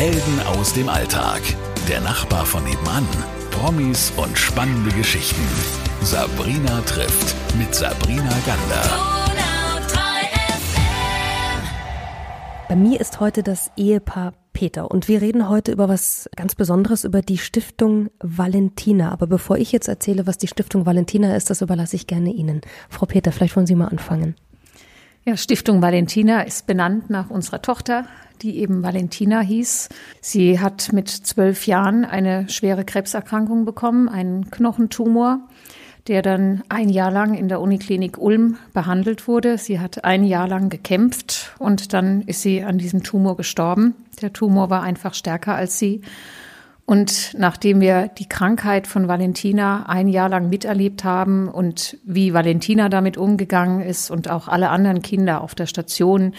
Helden aus dem Alltag. Der Nachbar von nebenan. Promis und spannende Geschichten. Sabrina trifft mit Sabrina Gander. Bei mir ist heute das Ehepaar Peter und wir reden heute über was ganz Besonderes, über die Stiftung Valentina. Aber bevor ich jetzt erzähle, was die Stiftung Valentina ist, das überlasse ich gerne Ihnen. Frau Peter, vielleicht wollen Sie mal anfangen. Ja, Stiftung Valentina ist benannt nach unserer Tochter, die eben Valentina hieß. Sie hat mit zwölf Jahren eine schwere Krebserkrankung bekommen, einen Knochentumor der dann ein Jahr lang in der Uniklinik Ulm behandelt wurde. Sie hat ein Jahr lang gekämpft und dann ist sie an diesem Tumor gestorben. Der Tumor war einfach stärker als sie. Und nachdem wir die Krankheit von Valentina ein Jahr lang miterlebt haben und wie Valentina damit umgegangen ist und auch alle anderen Kinder auf der Station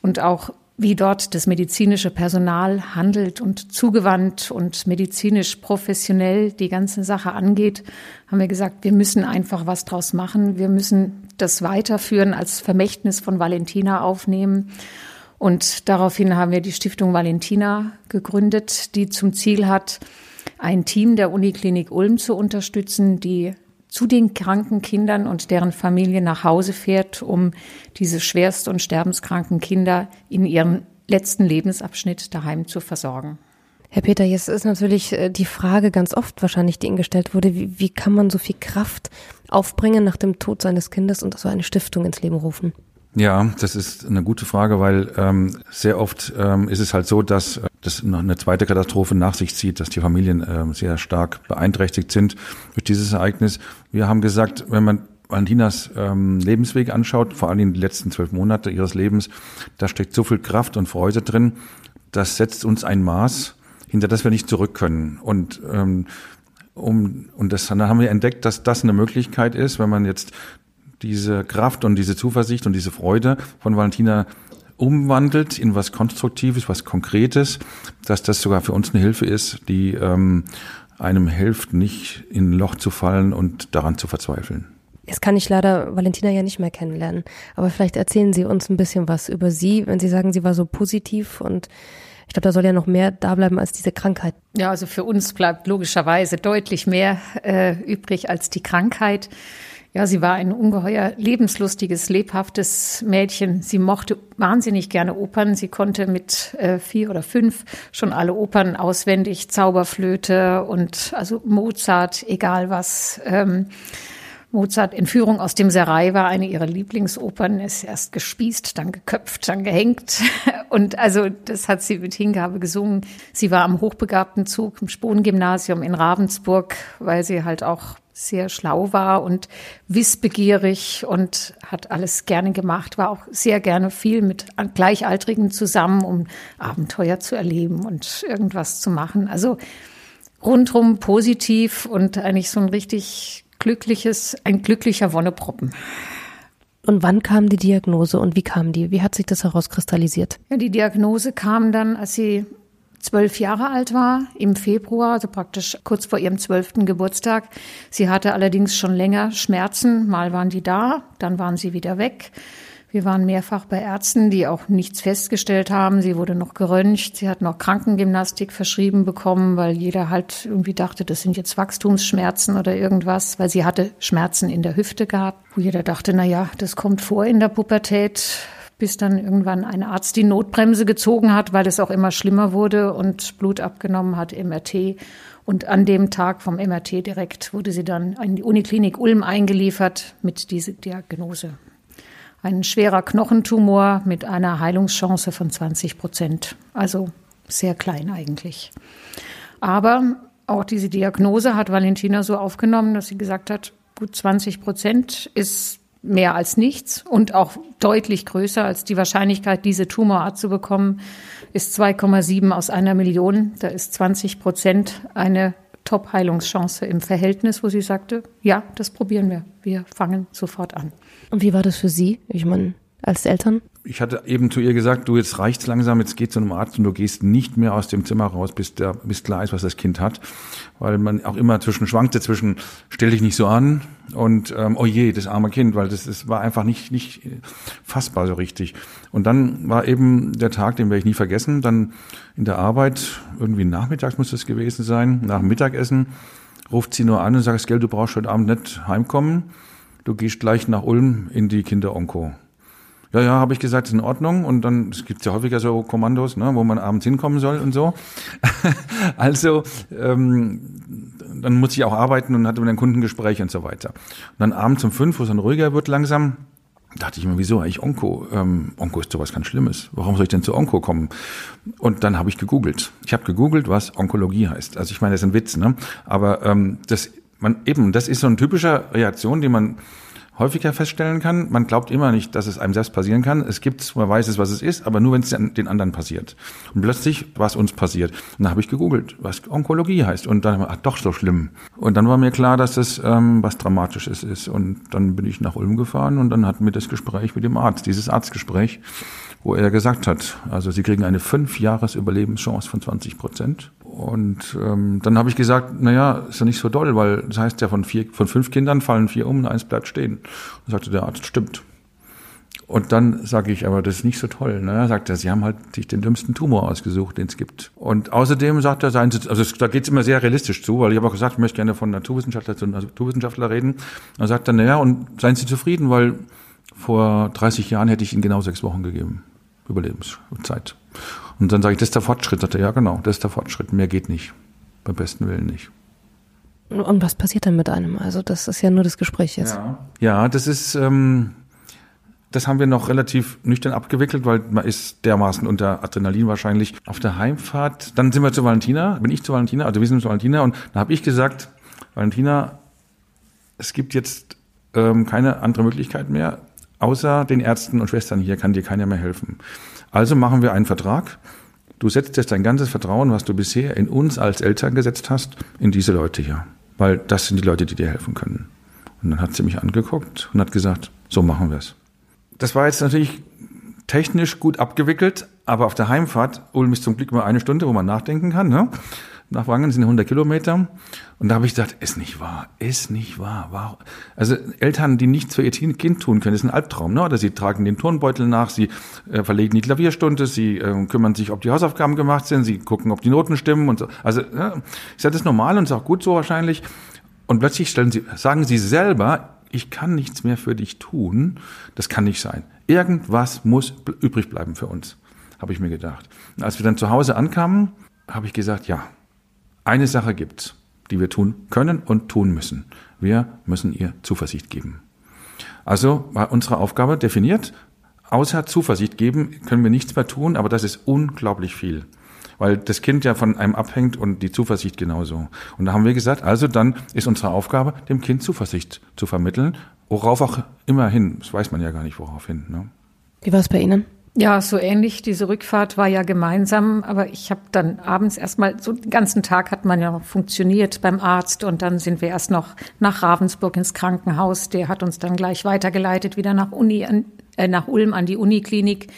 und auch wie dort das medizinische Personal handelt und zugewandt und medizinisch professionell die ganze Sache angeht, haben wir gesagt, wir müssen einfach was draus machen. Wir müssen das weiterführen als Vermächtnis von Valentina aufnehmen. Und daraufhin haben wir die Stiftung Valentina gegründet, die zum Ziel hat, ein Team der Uniklinik Ulm zu unterstützen, die zu den kranken Kindern und deren Familie nach Hause fährt, um diese schwerst und sterbenskranken Kinder in ihrem letzten Lebensabschnitt daheim zu versorgen. Herr Peter, jetzt ist natürlich äh, die Frage ganz oft wahrscheinlich, die Ihnen gestellt wurde, wie, wie kann man so viel Kraft aufbringen nach dem Tod seines Kindes und so eine Stiftung ins Leben rufen? Ja, das ist eine gute Frage, weil ähm, sehr oft ähm, ist es halt so, dass äh, das noch eine zweite Katastrophe nach sich zieht, dass die Familien ähm, sehr stark beeinträchtigt sind durch dieses Ereignis. Wir haben gesagt, wenn man Valentinas ähm, Lebensweg anschaut, vor allem die letzten zwölf Monate ihres Lebens, da steckt so viel Kraft und Freude drin, das setzt uns ein Maß, hinter das wir nicht zurück können. Und ähm, um, und das, dann haben wir entdeckt, dass das eine Möglichkeit ist, wenn man jetzt diese Kraft und diese Zuversicht und diese Freude von Valentina umwandelt in was Konstruktives, was Konkretes, dass das sogar für uns eine Hilfe ist, die ähm, einem hilft, nicht in ein Loch zu fallen und daran zu verzweifeln. Jetzt kann ich leider Valentina ja nicht mehr kennenlernen, aber vielleicht erzählen Sie uns ein bisschen was über sie, wenn Sie sagen, sie war so positiv und ich glaube, da soll ja noch mehr da bleiben als diese Krankheit. Ja, also für uns bleibt logischerweise deutlich mehr äh, übrig als die Krankheit. Ja, sie war ein ungeheuer lebenslustiges, lebhaftes Mädchen. Sie mochte wahnsinnig gerne Opern. Sie konnte mit äh, vier oder fünf schon alle Opern auswendig, Zauberflöte und also Mozart, egal was. Ähm, Mozart Entführung aus dem Serai war eine ihrer Lieblingsopern, ist erst gespießt, dann geköpft, dann gehängt. Und also das hat sie mit Hingabe gesungen. Sie war am hochbegabten Zug im Spohn-Gymnasium in Ravensburg, weil sie halt auch sehr schlau war und wissbegierig und hat alles gerne gemacht, war auch sehr gerne viel mit Gleichaltrigen zusammen, um Abenteuer zu erleben und irgendwas zu machen. Also rundrum positiv und eigentlich so ein richtig glückliches, ein glücklicher Wonneproppen. Und wann kam die Diagnose und wie kam die? Wie hat sich das herauskristallisiert? Ja, die Diagnose kam dann, als sie zwölf Jahre alt war, im Februar, also praktisch kurz vor ihrem zwölften Geburtstag. Sie hatte allerdings schon länger Schmerzen. Mal waren die da, dann waren sie wieder weg. Wir waren mehrfach bei Ärzten, die auch nichts festgestellt haben. Sie wurde noch geröntgt. Sie hat noch Krankengymnastik verschrieben bekommen, weil jeder halt irgendwie dachte, das sind jetzt Wachstumsschmerzen oder irgendwas, weil sie hatte Schmerzen in der Hüfte gehabt, wo jeder dachte, na ja, das kommt vor in der Pubertät bis dann irgendwann ein Arzt die Notbremse gezogen hat, weil es auch immer schlimmer wurde und Blut abgenommen hat, MRT. Und an dem Tag vom MRT direkt wurde sie dann in die Uniklinik Ulm eingeliefert mit dieser Diagnose. Ein schwerer Knochentumor mit einer Heilungschance von 20 Prozent. Also sehr klein eigentlich. Aber auch diese Diagnose hat Valentina so aufgenommen, dass sie gesagt hat, gut 20 Prozent ist mehr als nichts und auch deutlich größer als die Wahrscheinlichkeit, diese Tumorart zu bekommen, ist 2,7 aus einer Million. Da ist 20 Prozent eine Top-Heilungschance im Verhältnis, wo sie sagte, ja, das probieren wir. Wir fangen sofort an. Und wie war das für Sie? Ich meine, als Eltern? Ich hatte eben zu ihr gesagt, du, jetzt reicht's langsam, jetzt geh zu einem Arzt und du gehst nicht mehr aus dem Zimmer raus, bis, der, bis klar ist, was das Kind hat. Weil man auch immer zwischen schwankte, zwischen stell dich nicht so an und ähm, oh je, das arme Kind, weil das, das war einfach nicht, nicht fassbar so richtig. Und dann war eben der Tag, den werde ich nie vergessen, dann in der Arbeit, irgendwie nachmittags muss es gewesen sein, nach Mittagessen, ruft sie nur an und sagt, Gell, du brauchst heute Abend nicht heimkommen, du gehst gleich nach Ulm in die Kinderonko. Ja, ja, habe ich gesagt, ist in Ordnung. Und dann, es gibt ja häufiger so Kommandos, ne, wo man abends hinkommen soll und so. also, ähm, dann muss ich auch arbeiten und hatte mit einem Kundengespräch und so weiter. Und dann abends um fünf, wo es dann ruhiger wird langsam, dachte ich mir, wieso eigentlich Onko? Ähm, Onko ist sowas ganz Schlimmes. Warum soll ich denn zu Onko kommen? Und dann habe ich gegoogelt. Ich habe gegoogelt, was Onkologie heißt. Also ich meine, das ist ein Witz, ne? Aber ähm, das man eben, das ist so eine typische Reaktion, die man häufiger feststellen kann. Man glaubt immer nicht, dass es einem selbst passieren kann. Es gibt, man weiß es, was es ist, aber nur, wenn es den anderen passiert. Und plötzlich war es uns passiert. Und dann habe ich gegoogelt, was Onkologie heißt. Und dann, ach, doch so schlimm. Und dann war mir klar, dass das ähm, was Dramatisches ist. Und dann bin ich nach Ulm gefahren und dann hatten wir das Gespräch mit dem Arzt, dieses Arztgespräch, wo er gesagt hat, also Sie kriegen eine fünf Jahres Überlebenschance von 20 Prozent. Und ähm, dann habe ich gesagt, naja, ist ja nicht so doll, weil das heißt ja, von, vier, von fünf Kindern fallen vier um und eins bleibt stehen. Und sagte der Arzt, stimmt. Und dann sage ich, aber das ist nicht so toll. Ne? Sagt er, Sie haben halt sich den dümmsten Tumor ausgesucht, den es gibt. Und außerdem sagt er, seien Sie, also da geht es immer sehr realistisch zu, weil ich habe auch gesagt, ich möchte gerne von Naturwissenschaftler zu Naturwissenschaftler reden. Dann sagt er, naja, und seien Sie zufrieden, weil vor 30 Jahren hätte ich Ihnen genau sechs Wochen gegeben. Überlebenszeit. Und dann sage ich, das ist der Fortschritt. Sagt er, ja genau, das ist der Fortschritt. Mehr geht nicht. Beim besten Willen nicht. Und was passiert dann mit einem? Also das ist ja nur das Gespräch jetzt. Ja, ja das ist, ähm, das haben wir noch relativ nüchtern abgewickelt, weil man ist dermaßen unter Adrenalin wahrscheinlich auf der Heimfahrt. Dann sind wir zu Valentina, bin ich zu Valentina, also wir sind zu Valentina und da habe ich gesagt, Valentina, es gibt jetzt ähm, keine andere Möglichkeit mehr, außer den Ärzten und Schwestern hier kann dir keiner mehr helfen. Also machen wir einen Vertrag. Du setzt jetzt dein ganzes Vertrauen, was du bisher in uns als Eltern gesetzt hast, in diese Leute hier. Weil das sind die Leute, die dir helfen können. Und dann hat sie mich angeguckt und hat gesagt, so machen wir es. Das war jetzt natürlich technisch gut abgewickelt, aber auf der Heimfahrt, Ulm ist zum Glück immer eine Stunde, wo man nachdenken kann, ne? Nach Wangen sind 100 Kilometer. Und da habe ich gedacht, ist nicht wahr, ist nicht wahr. wahr. Also Eltern, die nichts für ihr Kind tun können, ist ein Albtraum. Ne? Oder sie tragen den Turnbeutel nach, sie äh, verlegen die Klavierstunde, sie äh, kümmern sich, ob die Hausaufgaben gemacht sind, sie gucken, ob die Noten stimmen und so. Also ist ja das normal und ist auch gut so wahrscheinlich. Und plötzlich stellen sie, sagen sie selber, ich kann nichts mehr für dich tun. Das kann nicht sein. Irgendwas muss übrig bleiben für uns, habe ich mir gedacht. Und als wir dann zu Hause ankamen, habe ich gesagt, ja, eine Sache gibt's, die wir tun können und tun müssen. Wir müssen ihr Zuversicht geben. Also war unsere Aufgabe definiert. Außer Zuversicht geben können wir nichts mehr tun, aber das ist unglaublich viel. Weil das Kind ja von einem abhängt und die Zuversicht genauso. Und da haben wir gesagt, also dann ist unsere Aufgabe, dem Kind Zuversicht zu vermitteln, worauf auch immer hin. Das weiß man ja gar nicht, worauf hin. Ne? Wie war es bei Ihnen? Ja, so ähnlich. Diese Rückfahrt war ja gemeinsam, aber ich habe dann abends erstmal, so den ganzen Tag hat man ja funktioniert beim Arzt und dann sind wir erst noch nach Ravensburg ins Krankenhaus. Der hat uns dann gleich weitergeleitet, wieder nach Uni, äh, nach Ulm an die Uniklinik.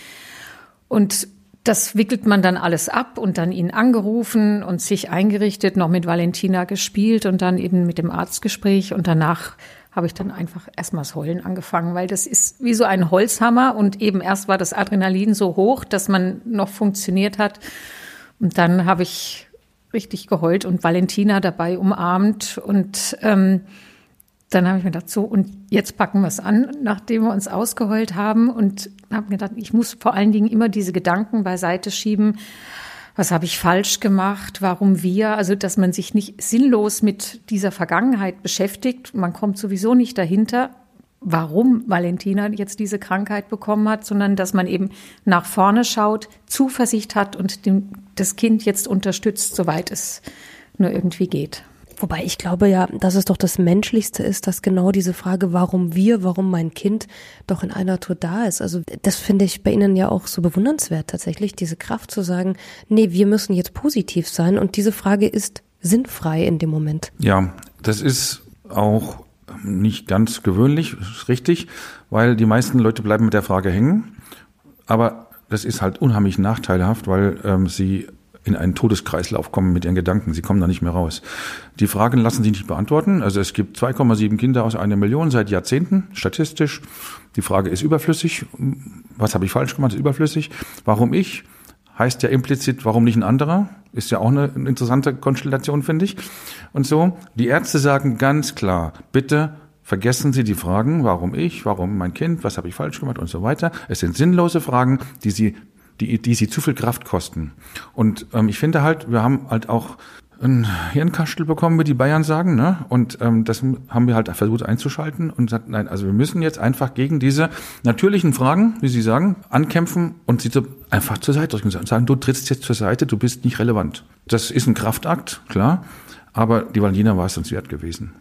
Und das wickelt man dann alles ab und dann ihn angerufen und sich eingerichtet, noch mit Valentina gespielt und dann eben mit dem Arztgespräch und danach habe ich dann einfach erstmal das Heulen angefangen, weil das ist wie so ein Holzhammer und eben erst war das Adrenalin so hoch, dass man noch funktioniert hat. Und dann habe ich richtig geheult und Valentina dabei umarmt und ähm, dann habe ich mir gedacht, so, und jetzt packen wir es an, nachdem wir uns ausgeheult haben und habe mir gedacht, ich muss vor allen Dingen immer diese Gedanken beiseite schieben, was habe ich falsch gemacht, warum wir, also dass man sich nicht sinnlos mit dieser Vergangenheit beschäftigt. Man kommt sowieso nicht dahinter, warum Valentina jetzt diese Krankheit bekommen hat, sondern dass man eben nach vorne schaut, Zuversicht hat und dem, das Kind jetzt unterstützt, soweit es nur irgendwie geht. Wobei ich glaube ja, dass es doch das Menschlichste ist, dass genau diese Frage, warum wir, warum mein Kind, doch in einer Tour da ist. Also das finde ich bei Ihnen ja auch so bewundernswert tatsächlich, diese Kraft zu sagen, nee, wir müssen jetzt positiv sein und diese Frage ist sinnfrei in dem Moment. Ja, das ist auch nicht ganz gewöhnlich, ist richtig, weil die meisten Leute bleiben mit der Frage hängen. Aber das ist halt unheimlich nachteilhaft, weil ähm, sie in einen Todeskreislauf kommen mit ihren Gedanken. Sie kommen da nicht mehr raus. Die Fragen lassen sich nicht beantworten. Also es gibt 2,7 Kinder aus einer Million seit Jahrzehnten, statistisch. Die Frage ist überflüssig. Was habe ich falsch gemacht? Ist überflüssig. Warum ich? Heißt ja implizit, warum nicht ein anderer? Ist ja auch eine interessante Konstellation, finde ich. Und so, die Ärzte sagen ganz klar, bitte vergessen Sie die Fragen, warum ich, warum mein Kind, was habe ich falsch gemacht und so weiter. Es sind sinnlose Fragen, die Sie die, die sie zu viel Kraft kosten. Und ähm, ich finde halt, wir haben halt auch ein Hirnkastel bekommen, wie die Bayern sagen, ne? Und ähm, das haben wir halt versucht einzuschalten und gesagt, nein, also wir müssen jetzt einfach gegen diese natürlichen Fragen, wie Sie sagen, ankämpfen und sie so einfach zur Seite drücken und sagen, du trittst jetzt zur Seite, du bist nicht relevant. Das ist ein Kraftakt, klar, aber die Valina war es uns wert gewesen.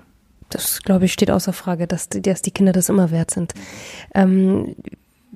Das, glaube ich, steht außer Frage, dass, dass die Kinder das immer wert sind. Ähm,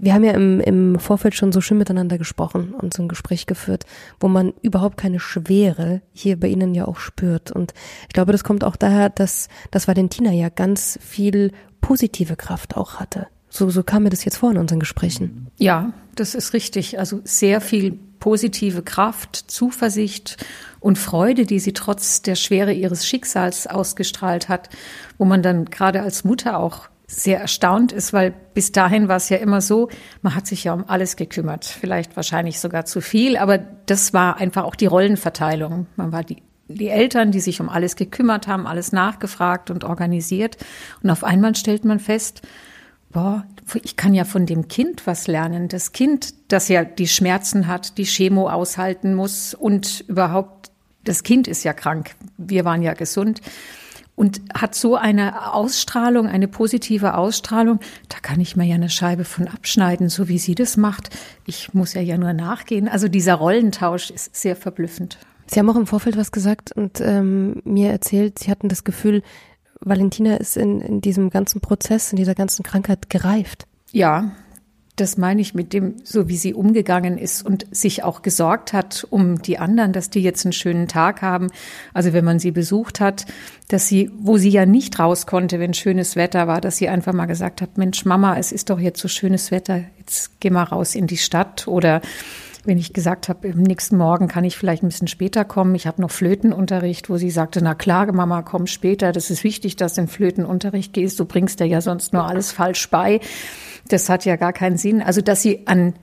wir haben ja im, im Vorfeld schon so schön miteinander gesprochen und so ein Gespräch geführt, wo man überhaupt keine Schwere hier bei Ihnen ja auch spürt. Und ich glaube, das kommt auch daher, dass, dass Valentina ja ganz viel positive Kraft auch hatte. So, so kam mir das jetzt vor in unseren Gesprächen. Ja, das ist richtig. Also sehr viel positive Kraft, Zuversicht und Freude, die sie trotz der Schwere ihres Schicksals ausgestrahlt hat, wo man dann gerade als Mutter auch sehr erstaunt ist, weil bis dahin war es ja immer so, man hat sich ja um alles gekümmert, vielleicht wahrscheinlich sogar zu viel, aber das war einfach auch die Rollenverteilung. Man war die, die Eltern, die sich um alles gekümmert haben, alles nachgefragt und organisiert. Und auf einmal stellt man fest, boah, ich kann ja von dem Kind was lernen. Das Kind, das ja die Schmerzen hat, die Chemo aushalten muss und überhaupt, das Kind ist ja krank. Wir waren ja gesund und hat so eine Ausstrahlung, eine positive Ausstrahlung. Da kann ich mir ja eine Scheibe von abschneiden, so wie sie das macht. Ich muss ja ja nur nachgehen. Also dieser Rollentausch ist sehr verblüffend. Sie haben auch im Vorfeld was gesagt und ähm, mir erzählt, Sie hatten das Gefühl, Valentina ist in, in diesem ganzen Prozess, in dieser ganzen Krankheit gereift. Ja, das meine ich mit dem, so wie sie umgegangen ist und sich auch gesorgt hat um die anderen, dass die jetzt einen schönen Tag haben. Also wenn man sie besucht hat, dass sie, wo sie ja nicht raus konnte, wenn schönes Wetter war, dass sie einfach mal gesagt hat, Mensch, Mama, es ist doch jetzt so schönes Wetter, jetzt geh mal raus in die Stadt oder wenn ich gesagt habe, im nächsten Morgen kann ich vielleicht ein bisschen später kommen. Ich habe noch Flötenunterricht, wo sie sagte, na klar, Mama, komm später. Das ist wichtig, dass du in Flötenunterricht gehst. Du bringst dir ja sonst nur alles falsch bei. Das hat ja gar keinen Sinn. Also, dass sie an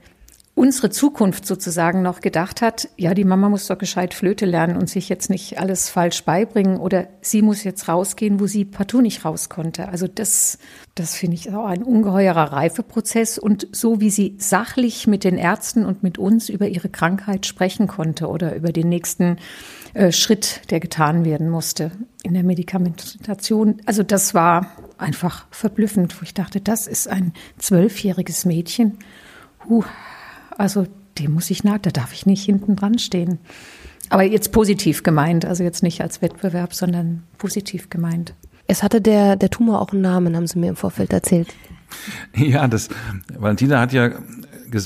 unsere Zukunft sozusagen noch gedacht hat, ja, die Mama muss doch gescheit Flöte lernen und sich jetzt nicht alles falsch beibringen oder sie muss jetzt rausgehen, wo sie partout nicht raus konnte. Also das, das finde ich auch ein ungeheurer Reifeprozess und so wie sie sachlich mit den Ärzten und mit uns über ihre Krankheit sprechen konnte oder über den nächsten äh, Schritt, der getan werden musste in der Medikamentation. Also das war einfach verblüffend, wo ich dachte, das ist ein zwölfjähriges Mädchen. Huh, also dem muss ich nach, da darf ich nicht hinten dran stehen. Aber jetzt positiv gemeint, also jetzt nicht als Wettbewerb, sondern positiv gemeint. Es hatte der, der Tumor auch einen Namen, haben Sie mir im Vorfeld erzählt. Ja, das, Valentina hat ja,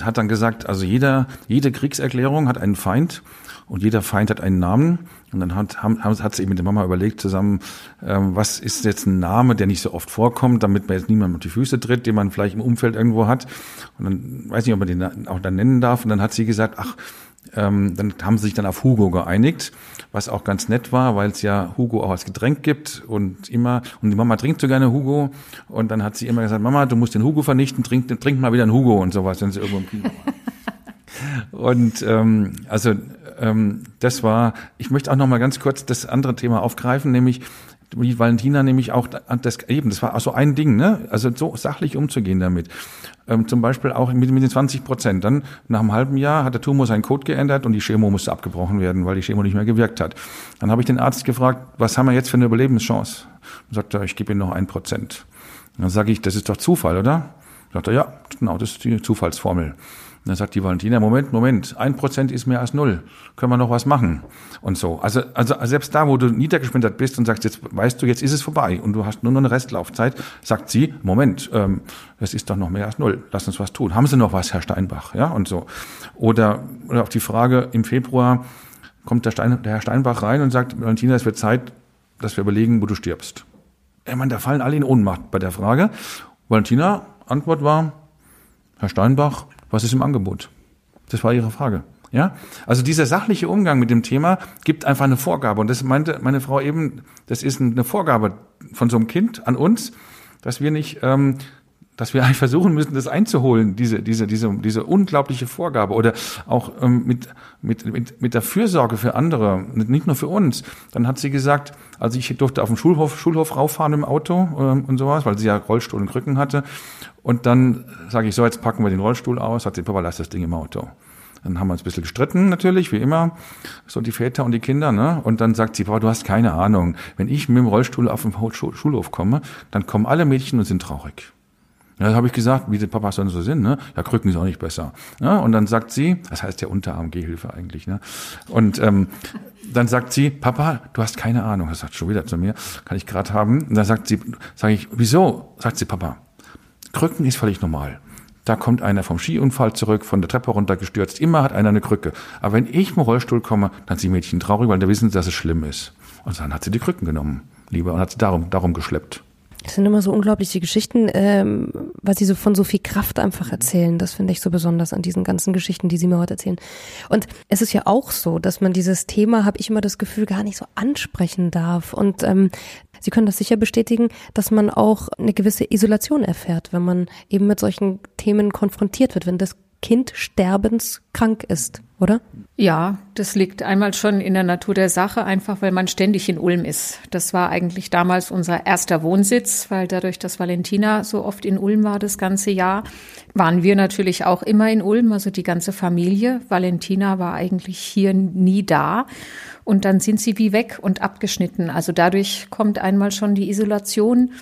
hat dann gesagt, also jeder, jede Kriegserklärung hat einen Feind und jeder Feind hat einen Namen. Und dann hat, haben, hat sie eben mit der Mama überlegt zusammen, ähm, was ist jetzt ein Name, der nicht so oft vorkommt, damit man jetzt niemand auf die Füße tritt, den man vielleicht im Umfeld irgendwo hat. Und dann weiß nicht, ob man den auch dann nennen darf. Und dann hat sie gesagt, ach, ähm, dann haben sie sich dann auf Hugo geeinigt, was auch ganz nett war, weil es ja Hugo auch als Getränk gibt und immer, und die Mama trinkt so gerne Hugo und dann hat sie immer gesagt, Mama, du musst den Hugo vernichten, trink, trink mal wieder einen Hugo und sowas, wenn sie irgendwo im Kino war. Und ähm, also ähm, das war, ich möchte auch noch mal ganz kurz das andere Thema aufgreifen, nämlich wie Valentina nämlich auch das eben, das war auch so ein Ding, ne? Also so sachlich umzugehen damit. Ähm, zum Beispiel auch mit, mit den 20 Prozent. Dann nach einem halben Jahr hat der Tumor seinen Code geändert und die Chemo musste abgebrochen werden, weil die Chemo nicht mehr gewirkt hat. Dann habe ich den Arzt gefragt, was haben wir jetzt für eine Überlebenschance? Und sagt er, ich gebe Ihnen noch ein Prozent. Dann sage ich, das ist doch Zufall, oder? Sagt er, ja, genau, das ist die Zufallsformel. Und dann sagt die Valentina, Moment, Moment, ein Prozent ist mehr als null. Können wir noch was machen? Und so. Also, also selbst da, wo du niedergeschmettert bist und sagst, jetzt weißt du, jetzt ist es vorbei und du hast nur noch eine Restlaufzeit, sagt sie, Moment, ähm, es ist doch noch mehr als null. Lass uns was tun. Haben Sie noch was, Herr Steinbach? Ja, und so. Oder, oder auf die Frage im Februar kommt der, Stein, der Herr Steinbach rein und sagt, Valentina, es wird Zeit, dass wir überlegen, wo du stirbst. Ich meine, da fallen alle in Ohnmacht bei der Frage. Valentina, Antwort war, Herr Steinbach, was ist im Angebot? Das war ihre Frage. Ja, also dieser sachliche Umgang mit dem Thema gibt einfach eine Vorgabe. Und das meinte meine Frau eben, das ist eine Vorgabe von so einem Kind an uns, dass wir nicht, ähm, dass wir eigentlich versuchen müssen, das einzuholen, diese, diese, diese, diese unglaubliche Vorgabe oder auch ähm, mit, mit, mit, mit der Fürsorge für andere, nicht nur für uns. Dann hat sie gesagt, also ich durfte auf dem Schulhof, Schulhof rauffahren im Auto ähm, und sowas, weil sie ja Rollstuhl und Krücken hatte. Und dann sage ich so, jetzt packen wir den Rollstuhl aus, hat sie, Papa, lass das Ding im Auto. Dann haben wir uns ein bisschen gestritten, natürlich, wie immer, so die Väter und die Kinder, ne? Und dann sagt sie, Papa, du hast keine Ahnung. Wenn ich mit dem Rollstuhl auf den Schulhof komme, dann kommen alle Mädchen und sind traurig. Ja, da habe ich gesagt, wie die Papas dann so sind, ne? Ja, Krücken ist auch nicht besser. Ja, und dann sagt sie, das heißt ja Unterarm-Gehhilfe eigentlich, ne? Und ähm, dann sagt sie, Papa, du hast keine Ahnung. Das sagt schon wieder zu mir, kann ich gerade haben. Und dann sagt sie, sage ich, wieso? Sagt sie, Papa, Krücken ist völlig normal. Da kommt einer vom Skiunfall zurück, von der Treppe runtergestürzt. Immer hat einer eine Krücke. Aber wenn ich im Rollstuhl komme, dann sind die Mädchen traurig, weil da wissen, dass es schlimm ist. Und dann hat sie die Krücken genommen, lieber, und hat sie darum, darum geschleppt. Das sind immer so unglaubliche Geschichten, ähm, weil sie so von so viel Kraft einfach erzählen. Das finde ich so besonders an diesen ganzen Geschichten, die sie mir heute erzählen. Und es ist ja auch so, dass man dieses Thema, habe ich immer das Gefühl, gar nicht so ansprechen darf. Und ähm, Sie können das sicher bestätigen, dass man auch eine gewisse Isolation erfährt, wenn man eben mit solchen Themen konfrontiert wird, wenn das Kind sterbenskrank ist, oder? Ja, das liegt einmal schon in der Natur der Sache, einfach weil man ständig in Ulm ist. Das war eigentlich damals unser erster Wohnsitz, weil dadurch, dass Valentina so oft in Ulm war das ganze Jahr, waren wir natürlich auch immer in Ulm, also die ganze Familie. Valentina war eigentlich hier nie da. Und dann sind sie wie weg und abgeschnitten. Also dadurch kommt einmal schon die Isolation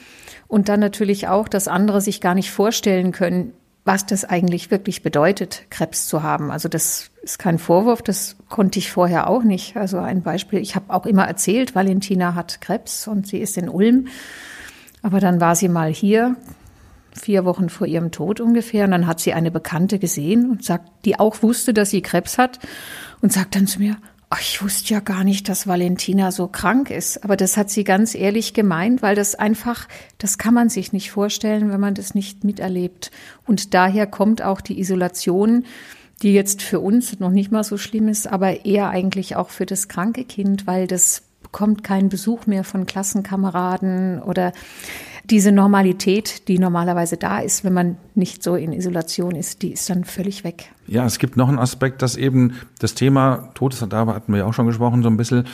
und dann natürlich auch, dass andere sich gar nicht vorstellen können, was das eigentlich wirklich bedeutet, Krebs zu haben. Also das ist kein Vorwurf, das konnte ich vorher auch nicht. Also ein Beispiel, ich habe auch immer erzählt, Valentina hat Krebs und sie ist in Ulm. Aber dann war sie mal hier, vier Wochen vor ihrem Tod ungefähr, und dann hat sie eine Bekannte gesehen und sagt, die auch wusste, dass sie Krebs hat und sagt dann zu mir, Ach, ich wusste ja gar nicht, dass Valentina so krank ist. Aber das hat sie ganz ehrlich gemeint, weil das einfach, das kann man sich nicht vorstellen, wenn man das nicht miterlebt. Und daher kommt auch die Isolation, die jetzt für uns noch nicht mal so schlimm ist, aber eher eigentlich auch für das kranke Kind, weil das bekommt keinen Besuch mehr von Klassenkameraden oder diese Normalität, die normalerweise da ist, wenn man nicht so in Isolation ist, die ist dann völlig weg. Ja, es gibt noch einen Aspekt, dass eben das Thema Todes, da hatten wir ja auch schon gesprochen, so ein bisschen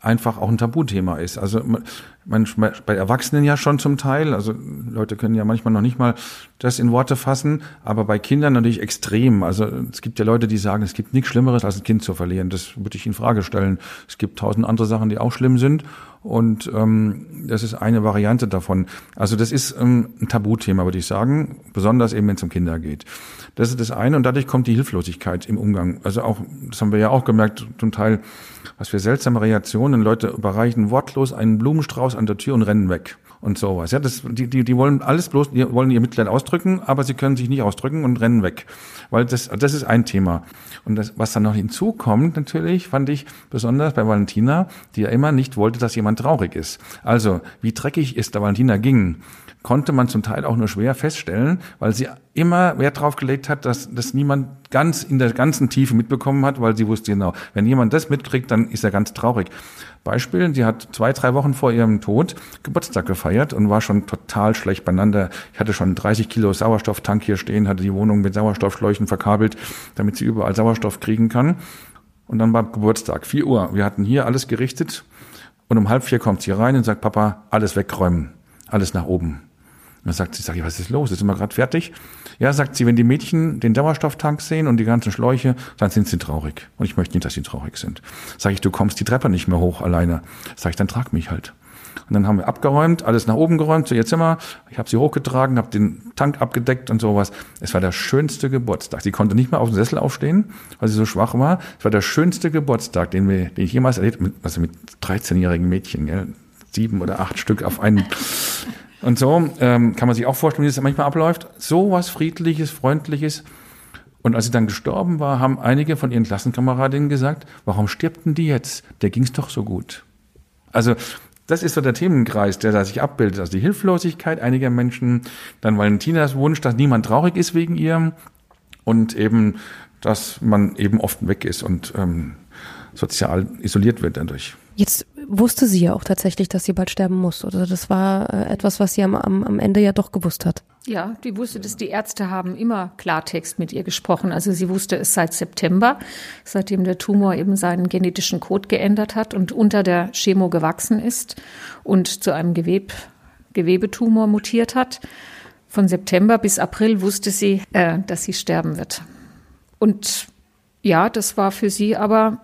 einfach auch ein Tabuthema ist. Also man, bei Erwachsenen ja schon zum Teil, also Leute können ja manchmal noch nicht mal das in Worte fassen, aber bei Kindern natürlich extrem. Also es gibt ja Leute, die sagen, es gibt nichts Schlimmeres, als ein Kind zu verlieren. Das würde ich in Frage stellen. Es gibt tausend andere Sachen, die auch schlimm sind. Und ähm, das ist eine Variante davon. Also das ist ähm, ein Tabuthema, würde ich sagen, besonders eben, wenn es um Kinder geht. Das ist das eine und dadurch kommt die Hilflosigkeit im Umgang. Also auch, das haben wir ja auch gemerkt, zum Teil, was für seltsame Reaktionen. Leute überreichen wortlos einen Blumenstrauß an der Tür und rennen weg und sowas. Ja, das, die, die, die wollen alles bloß, die wollen ihr Mitleid ausdrücken, aber sie können sich nicht ausdrücken und rennen weg. Weil das, das ist ein Thema. Und das, was dann noch hinzukommt, natürlich, fand ich besonders bei Valentina, die ja immer nicht wollte, dass jemand traurig ist. Also, wie dreckig es der Valentina ging, konnte man zum Teil auch nur schwer feststellen, weil sie immer Wert drauf gelegt hat, dass das niemand ganz in der ganzen Tiefe mitbekommen hat, weil sie wusste genau, wenn jemand das mitkriegt, dann ist er ganz traurig. Beispiel, sie hat zwei, drei Wochen vor ihrem Tod Geburtstag gefeiert und war schon total schlecht beieinander. Ich hatte schon 30 Kilo Sauerstofftank hier stehen, hatte die Wohnung mit Sauerstoffschläuchen verkabelt, damit sie überall Sauerstoff kriegen kann. Und dann war Geburtstag, 4 Uhr. Wir hatten hier alles gerichtet und um halb vier kommt sie rein und sagt, Papa, alles wegräumen, alles nach oben. Und dann sagt sie, sag ich, was ist los? Jetzt sind wir gerade fertig. Ja, sagt sie, wenn die Mädchen den Sauerstofftank sehen und die ganzen Schläuche, dann sind sie traurig. Und ich möchte nicht, dass sie traurig sind. Sag ich, du kommst die Treppe nicht mehr hoch alleine. Sag ich, dann trag mich halt. Und dann haben wir abgeräumt, alles nach oben geräumt zu ihr Zimmer. Ich habe sie hochgetragen, habe den Tank abgedeckt und sowas. Es war der schönste Geburtstag. Sie konnte nicht mehr auf dem Sessel aufstehen, weil sie so schwach war. Es war der schönste Geburtstag, den, wir, den ich jemals erlebt habe, also mit 13-jährigen Mädchen, gell? sieben oder acht Stück auf einen. Und so ähm, kann man sich auch vorstellen, wie das manchmal abläuft. So was Friedliches, Freundliches. Und als sie dann gestorben war, haben einige von ihren Klassenkameradinnen gesagt, warum stirbt denn die jetzt? Der ging's doch so gut. Also das ist so der Themenkreis, der da sich abbildet. Also die Hilflosigkeit einiger Menschen, dann Valentinas Wunsch, dass niemand traurig ist wegen ihr und eben, dass man eben oft weg ist und ähm, sozial isoliert wird dadurch. Jetzt wusste sie ja auch tatsächlich, dass sie bald sterben muss. Oder das war äh, etwas, was sie am, am, am Ende ja doch gewusst hat. Ja, die wusste dass Die Ärzte haben immer Klartext mit ihr gesprochen. Also sie wusste es seit September, seitdem der Tumor eben seinen genetischen Code geändert hat und unter der Chemo gewachsen ist und zu einem Geweb, Gewebetumor mutiert hat. Von September bis April wusste sie, äh, dass sie sterben wird. Und ja, das war für sie aber,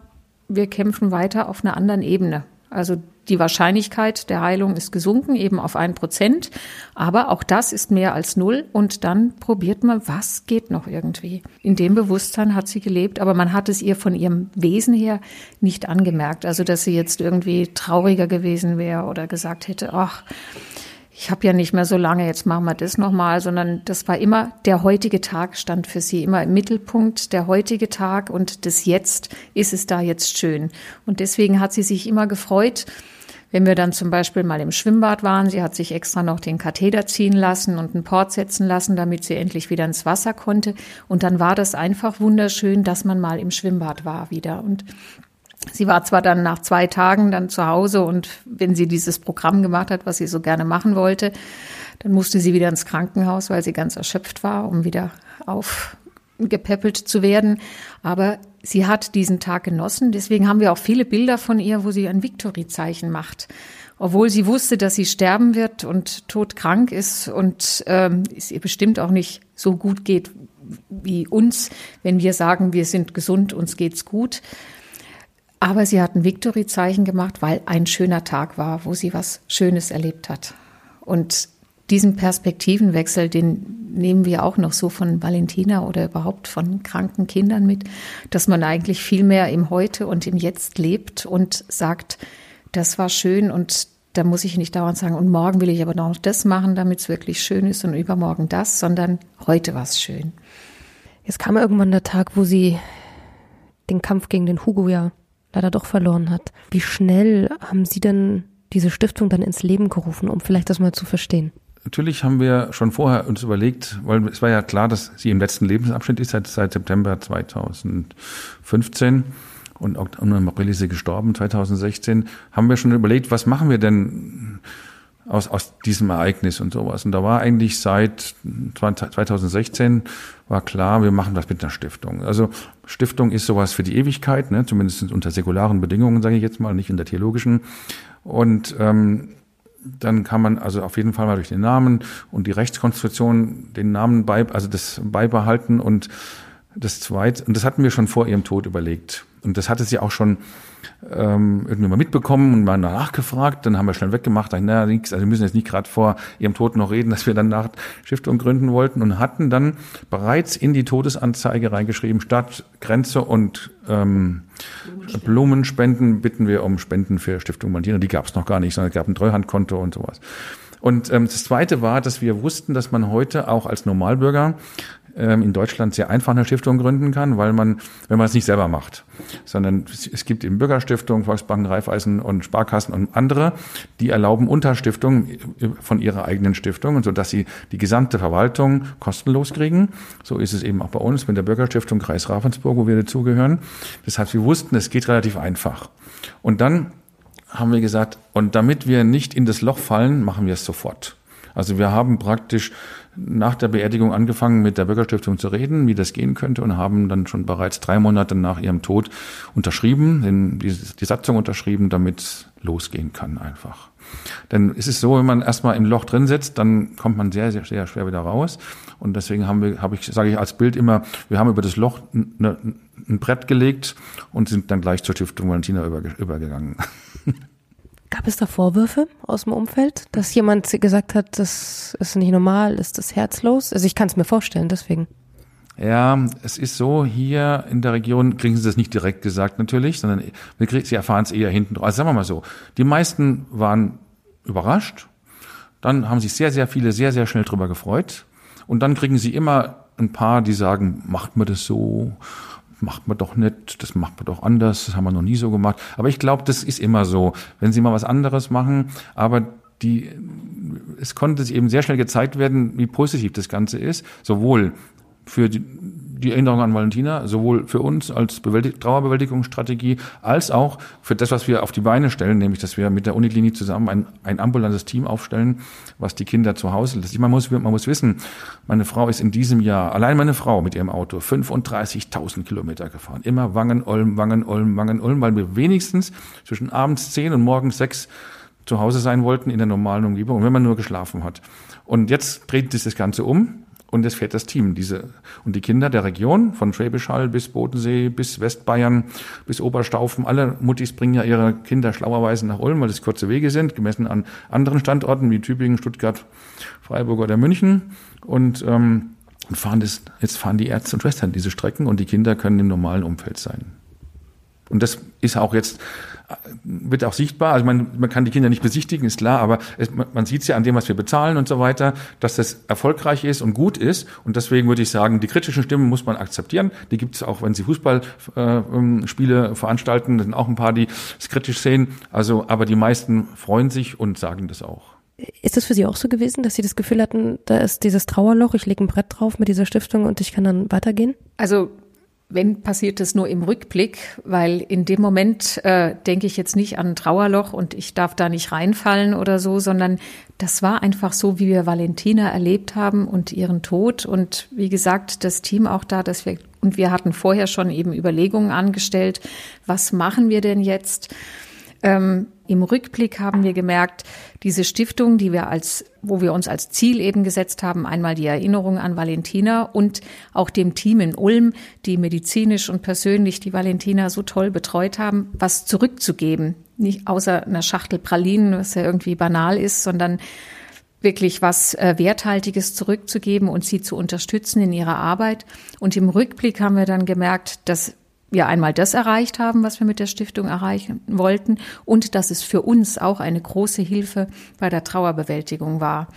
wir kämpfen weiter auf einer anderen Ebene. Also die Wahrscheinlichkeit der Heilung ist gesunken, eben auf ein Prozent. Aber auch das ist mehr als null. Und dann probiert man, was geht noch irgendwie. In dem Bewusstsein hat sie gelebt, aber man hat es ihr von ihrem Wesen her nicht angemerkt. Also, dass sie jetzt irgendwie trauriger gewesen wäre oder gesagt hätte, ach, ich habe ja nicht mehr so lange, jetzt machen wir das nochmal, sondern das war immer, der heutige Tag stand für sie immer im Mittelpunkt, der heutige Tag und das Jetzt ist es da jetzt schön. Und deswegen hat sie sich immer gefreut, wenn wir dann zum Beispiel mal im Schwimmbad waren, sie hat sich extra noch den Katheter ziehen lassen und einen Port setzen lassen, damit sie endlich wieder ins Wasser konnte. Und dann war das einfach wunderschön, dass man mal im Schwimmbad war wieder. Und Sie war zwar dann nach zwei Tagen dann zu Hause und wenn sie dieses Programm gemacht hat, was sie so gerne machen wollte, dann musste sie wieder ins Krankenhaus, weil sie ganz erschöpft war, um wieder aufgepäppelt zu werden. Aber sie hat diesen Tag genossen. Deswegen haben wir auch viele Bilder von ihr, wo sie ein Victory-Zeichen macht. Obwohl sie wusste, dass sie sterben wird und todkrank ist und ähm, es ihr bestimmt auch nicht so gut geht wie uns, wenn wir sagen, wir sind gesund, uns geht's gut. Aber sie hat ein Victory-Zeichen gemacht, weil ein schöner Tag war, wo sie was Schönes erlebt hat. Und diesen Perspektivenwechsel, den nehmen wir auch noch so von Valentina oder überhaupt von kranken Kindern mit, dass man eigentlich viel mehr im Heute und im Jetzt lebt und sagt, das war schön und da muss ich nicht dauernd sagen, und morgen will ich aber noch das machen, damit es wirklich schön ist und übermorgen das, sondern heute war es schön. Jetzt kam irgendwann der Tag, wo sie den Kampf gegen den Hugo ja leider doch verloren hat. Wie schnell haben Sie denn diese Stiftung dann ins Leben gerufen, um vielleicht das mal zu verstehen? Natürlich haben wir schon vorher uns überlegt, weil es war ja klar, dass sie im letzten Lebensabschnitt ist, seit, seit September 2015 und im April ist sie gestorben, 2016, haben wir schon überlegt, was machen wir denn aus, aus diesem Ereignis und sowas. Und da war eigentlich seit 2016 war klar, wir machen das mit einer Stiftung. Also Stiftung ist sowas für die Ewigkeit, ne? zumindest unter säkularen Bedingungen, sage ich jetzt mal, nicht in der theologischen. Und ähm, dann kann man also auf jeden Fall mal durch den Namen und die Rechtskonstruktion den Namen bei, also das beibehalten und das zweite, und das hatten wir schon vor ihrem Tod überlegt. Und das hatte sie auch schon ähm, irgendwie mal mitbekommen und mal nachgefragt. Dann haben wir schnell weggemacht. naja, nichts, also wir müssen jetzt nicht gerade vor ihrem Tod noch reden, dass wir dann nach Stiftung gründen wollten und hatten dann bereits in die Todesanzeige reingeschrieben, statt Grenze und ähm, Blumenspenden. Blumenspenden bitten wir um Spenden für Stiftung Martina. Die gab es noch gar nicht, sondern es gab ein Treuhandkonto und sowas. Und ähm, das Zweite war, dass wir wussten, dass man heute auch als Normalbürger in Deutschland sehr einfach eine Stiftung gründen kann, weil man, wenn man es nicht selber macht, sondern es gibt eben Bürgerstiftungen, Volksbanken, Raiffeisen und Sparkassen und andere, die erlauben Unterstiftungen von ihrer eigenen Stiftung und so, dass sie die gesamte Verwaltung kostenlos kriegen. So ist es eben auch bei uns mit der Bürgerstiftung Kreis Ravensburg, wo wir dazugehören. Das heißt, wir wussten, es geht relativ einfach. Und dann haben wir gesagt, und damit wir nicht in das Loch fallen, machen wir es sofort. Also wir haben praktisch nach der Beerdigung angefangen, mit der Bürgerstiftung zu reden, wie das gehen könnte und haben dann schon bereits drei Monate nach ihrem Tod unterschrieben, die, die Satzung unterschrieben, damit losgehen kann einfach. Denn es ist so, wenn man erstmal im Loch drin sitzt, dann kommt man sehr, sehr, sehr schwer wieder raus. Und deswegen haben wir, habe ich, sage ich als Bild immer, wir haben über das Loch eine, ein Brett gelegt und sind dann gleich zur Stiftung Valentina übergegangen. Gab es da Vorwürfe aus dem Umfeld, dass jemand gesagt hat, das ist nicht normal, ist das herzlos? Also ich kann es mir vorstellen, deswegen. Ja, es ist so, hier in der Region kriegen sie das nicht direkt gesagt natürlich, sondern sie erfahren es eher hinten. Also sagen wir mal so, die meisten waren überrascht, dann haben sich sehr, sehr viele sehr, sehr schnell drüber gefreut und dann kriegen sie immer ein paar, die sagen, macht mir das so, macht man doch nicht, das macht man doch anders, das haben wir noch nie so gemacht. Aber ich glaube, das ist immer so, wenn sie mal was anderes machen, aber die, es konnte sich eben sehr schnell gezeigt werden, wie positiv das Ganze ist, sowohl für die, die Erinnerung an Valentina, sowohl für uns als Bewältig Trauerbewältigungsstrategie, als auch für das, was wir auf die Beine stellen, nämlich, dass wir mit der Uniklinik zusammen ein, ein ambulantes Team aufstellen, was die Kinder zu Hause lässt. Man muss, man muss wissen, meine Frau ist in diesem Jahr, allein meine Frau mit ihrem Auto, 35.000 Kilometer gefahren. Immer Wangen, Olm, Wangen, Olm, Wangen, Olm, weil wir wenigstens zwischen abends 10 und morgens 6 zu Hause sein wollten in der normalen Umgebung, wenn man nur geschlafen hat. Und jetzt dreht sich das Ganze um und es fährt das Team. Diese, und die Kinder der Region, von Schwäbisch Hall bis Bodensee, bis Westbayern, bis Oberstaufen, alle Muttis bringen ja ihre Kinder schlauerweise nach Ulm, weil es kurze Wege sind, gemessen an anderen Standorten wie Tübingen, Stuttgart, Freiburg oder München. Und, ähm, und fahren das, jetzt fahren die Ärzte und Schwestern diese Strecken und die Kinder können im normalen Umfeld sein. Und das ist auch jetzt wird auch sichtbar. Also man, man kann die Kinder nicht besichtigen, ist klar, aber es, man sieht es ja an dem, was wir bezahlen und so weiter, dass das erfolgreich ist und gut ist. Und deswegen würde ich sagen, die kritischen Stimmen muss man akzeptieren. Die gibt es auch, wenn sie Fußballspiele äh, veranstalten. Da sind auch ein paar, die es kritisch sehen. Also, aber die meisten freuen sich und sagen das auch. Ist es für Sie auch so gewesen, dass Sie das Gefühl hatten, da ist dieses Trauerloch, ich lege ein Brett drauf mit dieser Stiftung und ich kann dann weitergehen? Also wenn passiert es nur im Rückblick, weil in dem Moment äh, denke ich jetzt nicht an ein Trauerloch und ich darf da nicht reinfallen oder so, sondern das war einfach so, wie wir Valentina erlebt haben und ihren Tod und wie gesagt, das Team auch da, dass wir und wir hatten vorher schon eben Überlegungen angestellt, was machen wir denn jetzt? Ähm, Im Rückblick haben wir gemerkt, diese Stiftung, die wir als, wo wir uns als Ziel eben gesetzt haben, einmal die Erinnerung an Valentina und auch dem Team in Ulm, die medizinisch und persönlich die Valentina so toll betreut haben, was zurückzugeben. Nicht außer einer Schachtel Pralinen, was ja irgendwie banal ist, sondern wirklich was äh, Werthaltiges zurückzugeben und sie zu unterstützen in ihrer Arbeit. Und im Rückblick haben wir dann gemerkt, dass wir einmal das erreicht haben, was wir mit der Stiftung erreichen wollten und dass es für uns auch eine große Hilfe bei der Trauerbewältigung war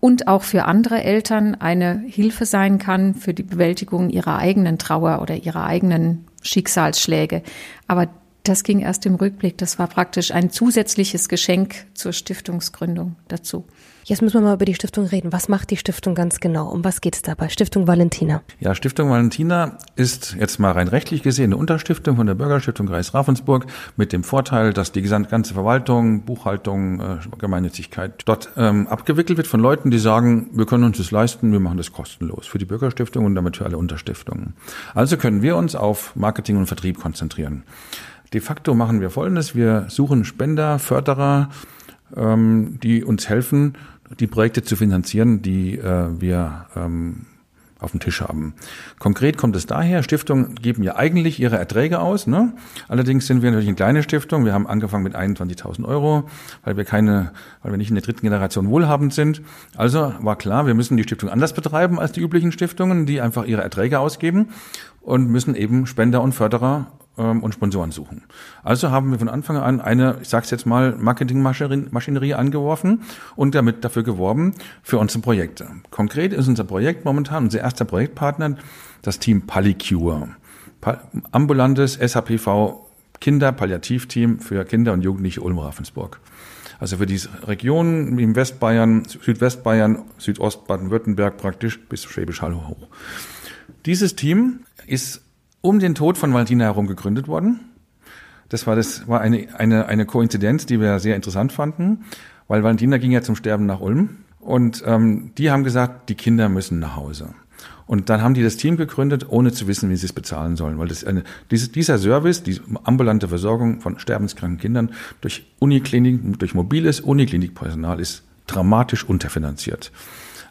und auch für andere Eltern eine Hilfe sein kann für die Bewältigung ihrer eigenen Trauer oder ihrer eigenen Schicksalsschläge. Aber das ging erst im Rückblick. Das war praktisch ein zusätzliches Geschenk zur Stiftungsgründung dazu. Jetzt müssen wir mal über die Stiftung reden. Was macht die Stiftung ganz genau? Um was geht es dabei? Stiftung Valentina. Ja, Stiftung Valentina ist jetzt mal rein rechtlich gesehen eine Unterstiftung von der Bürgerstiftung Kreis Ravensburg mit dem Vorteil, dass die ganze Verwaltung, Buchhaltung, äh, Gemeinnützigkeit dort ähm, abgewickelt wird von Leuten, die sagen, wir können uns das leisten, wir machen das kostenlos für die Bürgerstiftung und damit für alle Unterstiftungen. Also können wir uns auf Marketing und Vertrieb konzentrieren. De facto machen wir Folgendes. Wir suchen Spender, Förderer, ähm, die uns helfen, die Projekte zu finanzieren, die äh, wir ähm, auf dem Tisch haben. Konkret kommt es daher, Stiftungen geben ja eigentlich ihre Erträge aus. Ne? Allerdings sind wir natürlich eine kleine Stiftung. Wir haben angefangen mit 21.000 Euro, weil wir keine, weil wir nicht in der dritten Generation wohlhabend sind. Also war klar, wir müssen die Stiftung anders betreiben als die üblichen Stiftungen, die einfach ihre Erträge ausgeben und müssen eben Spender und Förderer ähm, und Sponsoren suchen. Also haben wir von Anfang an eine, ich sage jetzt mal, Marketingmaschinerie angeworfen und damit dafür geworben für unsere Projekte. Konkret ist unser Projekt momentan, unser erster Projektpartner, das Team Palicure. Ambulantes SAPV Kinder-Palliativteam für Kinder und Jugendliche Ulm-Ravensburg. Also für diese Region im Westbayern, Südwestbayern, Südost Baden-Württemberg praktisch bis Schwäbisch Hall hoch. Dieses Team ist um den Tod von Valentina herum gegründet worden. Das war, das war eine, eine, eine Koinzidenz, die wir sehr interessant fanden, weil Valentina ging ja zum Sterben nach Ulm und ähm, die haben gesagt, die Kinder müssen nach Hause. Und dann haben die das Team gegründet, ohne zu wissen, wie sie es bezahlen sollen. Weil das eine, diese, dieser Service, die ambulante Versorgung von sterbenskranken Kindern durch Uniklinik, durch mobiles Uniklinikpersonal ist dramatisch unterfinanziert.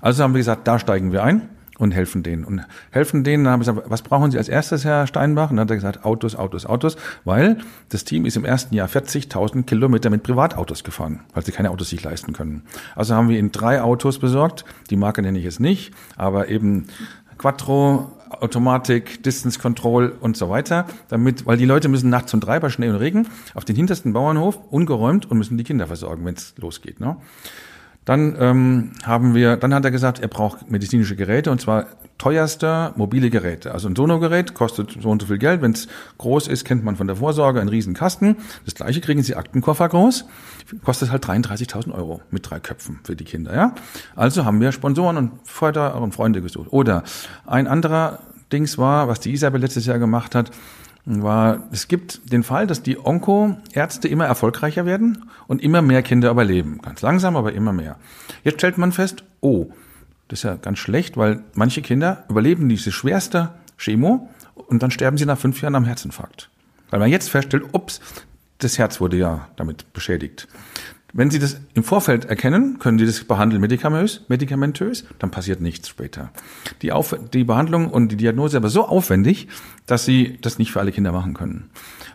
Also haben wir gesagt, da steigen wir ein und helfen denen. Und helfen denen, dann haben wir gesagt, was brauchen Sie als erstes, Herr Steinbach? Und dann hat er gesagt, Autos, Autos, Autos, weil das Team ist im ersten Jahr 40.000 Kilometer mit Privatautos gefahren, weil sie keine Autos sich leisten können. Also haben wir ihnen drei Autos besorgt, die Marke nenne ich jetzt nicht, aber eben Quattro, Automatik, Distance Control und so weiter, damit, weil die Leute müssen nachts um drei bei Schnee und Regen auf den hintersten Bauernhof ungeräumt und müssen die Kinder versorgen, wenn es losgeht. Ne? Dann ähm, haben wir, dann hat er gesagt, er braucht medizinische Geräte und zwar teuerste mobile Geräte. Also ein Sonogerät kostet so und so viel Geld. Wenn es groß ist, kennt man von der Vorsorge einen riesen Kasten. Das gleiche kriegen sie Aktenkoffer groß. Kostet halt 33.000 Euro mit drei Köpfen für die Kinder. Ja, Also haben wir Sponsoren und Förder und Freunde gesucht. Oder ein anderer Dings war, was die Isabel letztes Jahr gemacht hat, war, es gibt den Fall, dass die Onko-Ärzte immer erfolgreicher werden und immer mehr Kinder überleben. Ganz langsam, aber immer mehr. Jetzt stellt man fest, oh, das ist ja ganz schlecht, weil manche Kinder überleben diese schwerste Chemo und dann sterben sie nach fünf Jahren am Herzinfarkt. Weil man jetzt feststellt, ups, das Herz wurde ja damit beschädigt. Wenn Sie das im Vorfeld erkennen, können Sie das behandeln medikamentös, medikamentös dann passiert nichts später. Die, Auf die Behandlung und die Diagnose aber so aufwendig, dass Sie das nicht für alle Kinder machen können.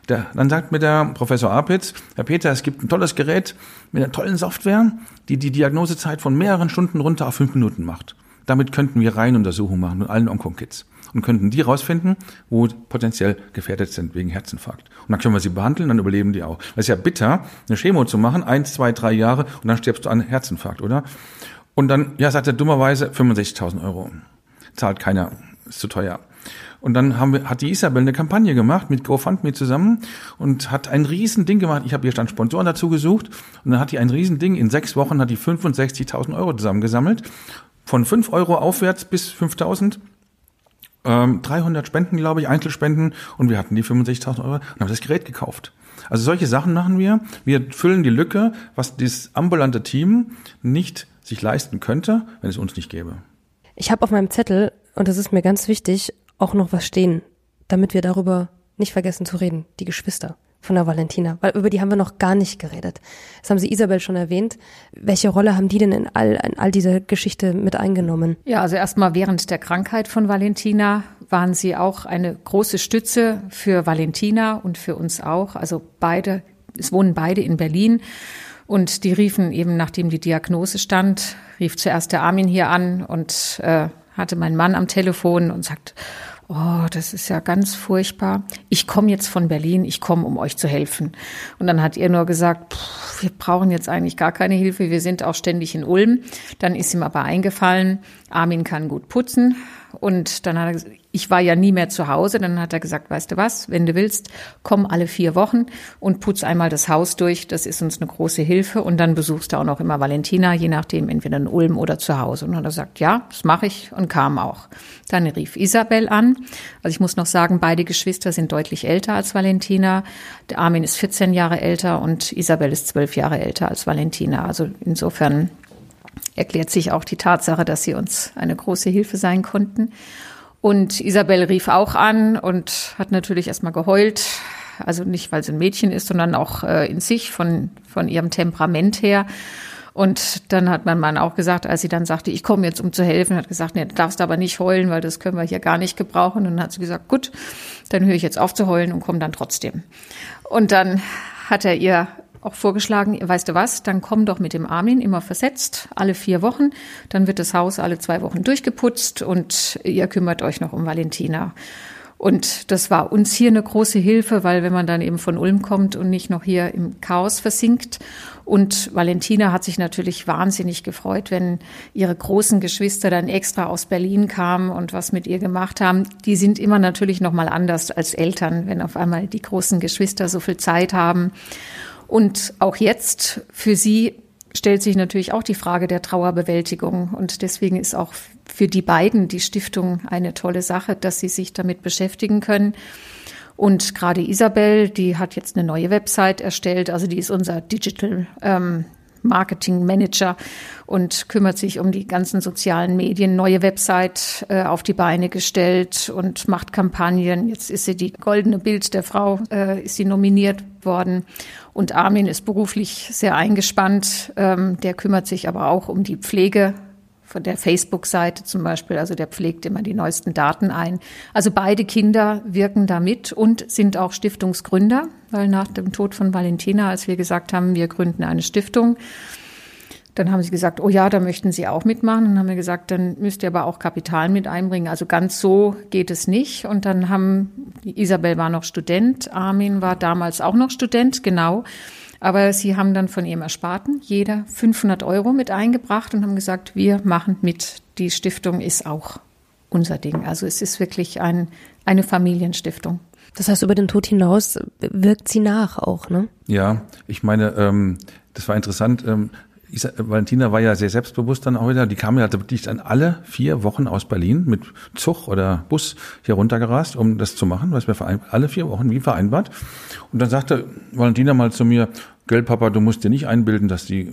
Der, dann sagt mir der Professor Apitz, Herr Peter, es gibt ein tolles Gerät mit einer tollen Software, die die Diagnosezeit von mehreren Stunden runter auf fünf Minuten macht. Damit könnten wir Reihenuntersuchungen machen mit allen Onkokids und könnten die rausfinden, wo potenziell gefährdet sind wegen Herzinfarkt. Und dann können wir sie behandeln, dann überleben die auch. Es ist ja bitter, eine Chemo zu machen, eins, zwei, drei Jahre und dann stirbst du an Herzinfarkt, oder? Und dann, ja, sagt er dummerweise 65.000 Euro. Zahlt keiner, ist zu teuer. Und dann haben wir, hat die Isabel eine Kampagne gemacht mit GoFundMe zusammen und hat ein riesen Ding gemacht. Ich habe hier stand Sponsoren dazu gesucht und dann hat die ein riesen Ding. In sechs Wochen hat die 65.000 Euro zusammengesammelt. Von fünf Euro aufwärts bis 5.000 ähm, 300 Spenden, glaube ich, Einzelspenden und wir hatten die 65.000 Euro und haben das Gerät gekauft. Also solche Sachen machen wir. Wir füllen die Lücke, was das ambulante Team nicht sich leisten könnte, wenn es uns nicht gäbe. Ich habe auf meinem Zettel, und das ist mir ganz wichtig, auch noch was stehen, damit wir darüber nicht vergessen zu reden, die Geschwister von der Valentina, weil über die haben wir noch gar nicht geredet. Das haben Sie Isabel schon erwähnt. Welche Rolle haben die denn in all, in all dieser Geschichte mit eingenommen? Ja, also erstmal während der Krankheit von Valentina waren sie auch eine große Stütze für Valentina und für uns auch. Also beide, es wohnen beide in Berlin. Und die riefen eben, nachdem die Diagnose stand, rief zuerst der Armin hier an und äh, hatte meinen Mann am Telefon und sagt, oh, das ist ja ganz furchtbar. Ich komme jetzt von Berlin, ich komme, um euch zu helfen. Und dann hat ihr nur gesagt, wir brauchen jetzt eigentlich gar keine Hilfe, wir sind auch ständig in Ulm. Dann ist ihm aber eingefallen, Armin kann gut putzen. Und dann hat er gesagt, ich war ja nie mehr zu Hause. Dann hat er gesagt, weißt du was, wenn du willst, komm alle vier Wochen und putz einmal das Haus durch. Das ist uns eine große Hilfe. Und dann besuchst du auch noch immer Valentina, je nachdem, entweder in Ulm oder zu Hause. Und dann hat er gesagt, ja, das mache ich und kam auch. Dann rief Isabel an. Also ich muss noch sagen, beide Geschwister sind deutlich älter als Valentina. Der Armin ist 14 Jahre älter und Isabel ist 12 Jahre älter als Valentina. Also insofern erklärt sich auch die Tatsache, dass sie uns eine große Hilfe sein konnten. Und Isabel rief auch an und hat natürlich erstmal geheult. Also nicht, weil sie ein Mädchen ist, sondern auch äh, in sich von, von ihrem Temperament her. Und dann hat mein Mann auch gesagt, als sie dann sagte, ich komme jetzt, um zu helfen, hat gesagt, nee, du darfst aber nicht heulen, weil das können wir hier gar nicht gebrauchen. Und dann hat sie gesagt, gut, dann höre ich jetzt auf zu heulen und komme dann trotzdem. Und dann hat er ihr auch vorgeschlagen, weißt du was, dann komm doch mit dem Armin immer versetzt, alle vier Wochen. Dann wird das Haus alle zwei Wochen durchgeputzt und ihr kümmert euch noch um Valentina. Und das war uns hier eine große Hilfe, weil wenn man dann eben von Ulm kommt und nicht noch hier im Chaos versinkt. Und Valentina hat sich natürlich wahnsinnig gefreut, wenn ihre großen Geschwister dann extra aus Berlin kamen und was mit ihr gemacht haben. Die sind immer natürlich noch mal anders als Eltern, wenn auf einmal die großen Geschwister so viel Zeit haben. Und auch jetzt für sie stellt sich natürlich auch die Frage der Trauerbewältigung. Und deswegen ist auch für die beiden die Stiftung eine tolle Sache, dass sie sich damit beschäftigen können. Und gerade Isabel, die hat jetzt eine neue Website erstellt. Also die ist unser Digital ähm, Marketing Manager und kümmert sich um die ganzen sozialen Medien, neue Website äh, auf die Beine gestellt und macht Kampagnen. Jetzt ist sie die goldene Bild der Frau, äh, ist sie nominiert worden. Und Armin ist beruflich sehr eingespannt. Ähm, der kümmert sich aber auch um die Pflege von der Facebook-Seite zum Beispiel. Also der pflegt immer die neuesten Daten ein. Also beide Kinder wirken da mit und sind auch Stiftungsgründer, weil nach dem Tod von Valentina, als wir gesagt haben, wir gründen eine Stiftung, dann haben sie gesagt, oh ja, da möchten sie auch mitmachen. Dann haben wir gesagt, dann müsst ihr aber auch Kapital mit einbringen. Also ganz so geht es nicht. Und dann haben, Isabel war noch Student, Armin war damals auch noch Student, genau. Aber sie haben dann von ihrem Ersparten jeder 500 Euro mit eingebracht und haben gesagt, wir machen mit. Die Stiftung ist auch unser Ding. Also es ist wirklich ein, eine Familienstiftung. Das heißt, über den Tod hinaus wirkt sie nach auch, ne? Ja, ich meine, ähm, das war interessant. Ähm, Isa, Valentina war ja sehr selbstbewusst dann auch wieder. Die kam ja wirklich dann alle vier Wochen aus Berlin mit Zug oder Bus hier runtergerast, um das zu machen, was wir alle vier Wochen wie vereinbart. Und dann sagte Valentina mal zu mir, Gell, Papa, du musst dir nicht einbilden, dass die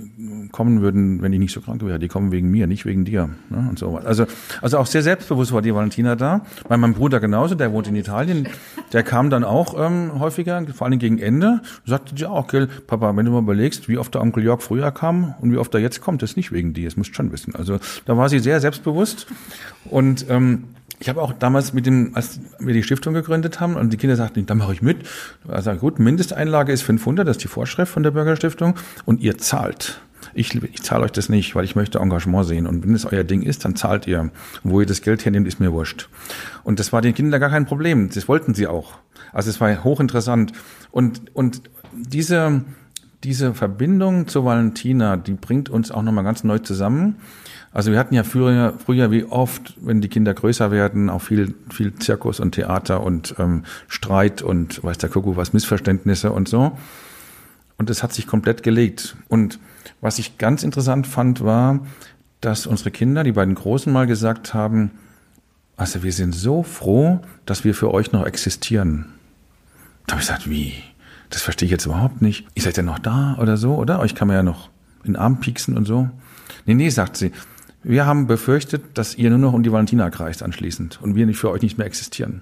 kommen würden, wenn ich nicht so krank wäre. Die kommen wegen mir, nicht wegen dir. Ne? Und so Also, also auch sehr selbstbewusst war die Valentina da. Bei meinem Bruder genauso, der wohnt in Italien. Der kam dann auch ähm, häufiger, vor allem gegen Ende. Sagte sie auch, gell, Papa, wenn du mal überlegst, wie oft der Onkel Jörg früher kam und wie oft er jetzt kommt, das ist nicht wegen dir. Das musst du schon wissen. Also da war sie sehr selbstbewusst und ähm, ich habe auch damals mit dem, als wir die Stiftung gegründet haben und die Kinder sagten, da mache ich mit. Also gut, Mindesteinlage ist 500, das ist die Vorschrift von der Bürgerstiftung und ihr zahlt. Ich, ich zahle euch das nicht, weil ich möchte Engagement sehen. Und wenn es euer Ding ist, dann zahlt ihr. Wo ihr das Geld hernehmt, ist mir wurscht. Und das war den Kindern gar kein Problem. Das wollten sie auch. Also es war hochinteressant. Und, und diese, diese Verbindung zu Valentina, die bringt uns auch nochmal ganz neu zusammen. Also wir hatten ja früher, früher wie oft, wenn die Kinder größer werden, auch viel, viel Zirkus und Theater und ähm, Streit und weiß der Kuckuck was, Missverständnisse und so. Und es hat sich komplett gelegt. Und was ich ganz interessant fand, war, dass unsere Kinder, die beiden Großen, mal gesagt haben, also wir sind so froh, dass wir für euch noch existieren. Da habe ich gesagt, wie? Das verstehe ich jetzt überhaupt nicht. Ihr seid ja noch da oder so, oder? Euch kann man ja noch in den Arm pieksen und so. Nee, nee, sagt sie. Wir haben befürchtet, dass ihr nur noch um die Valentina kreist anschließend und wir nicht für euch nicht mehr existieren.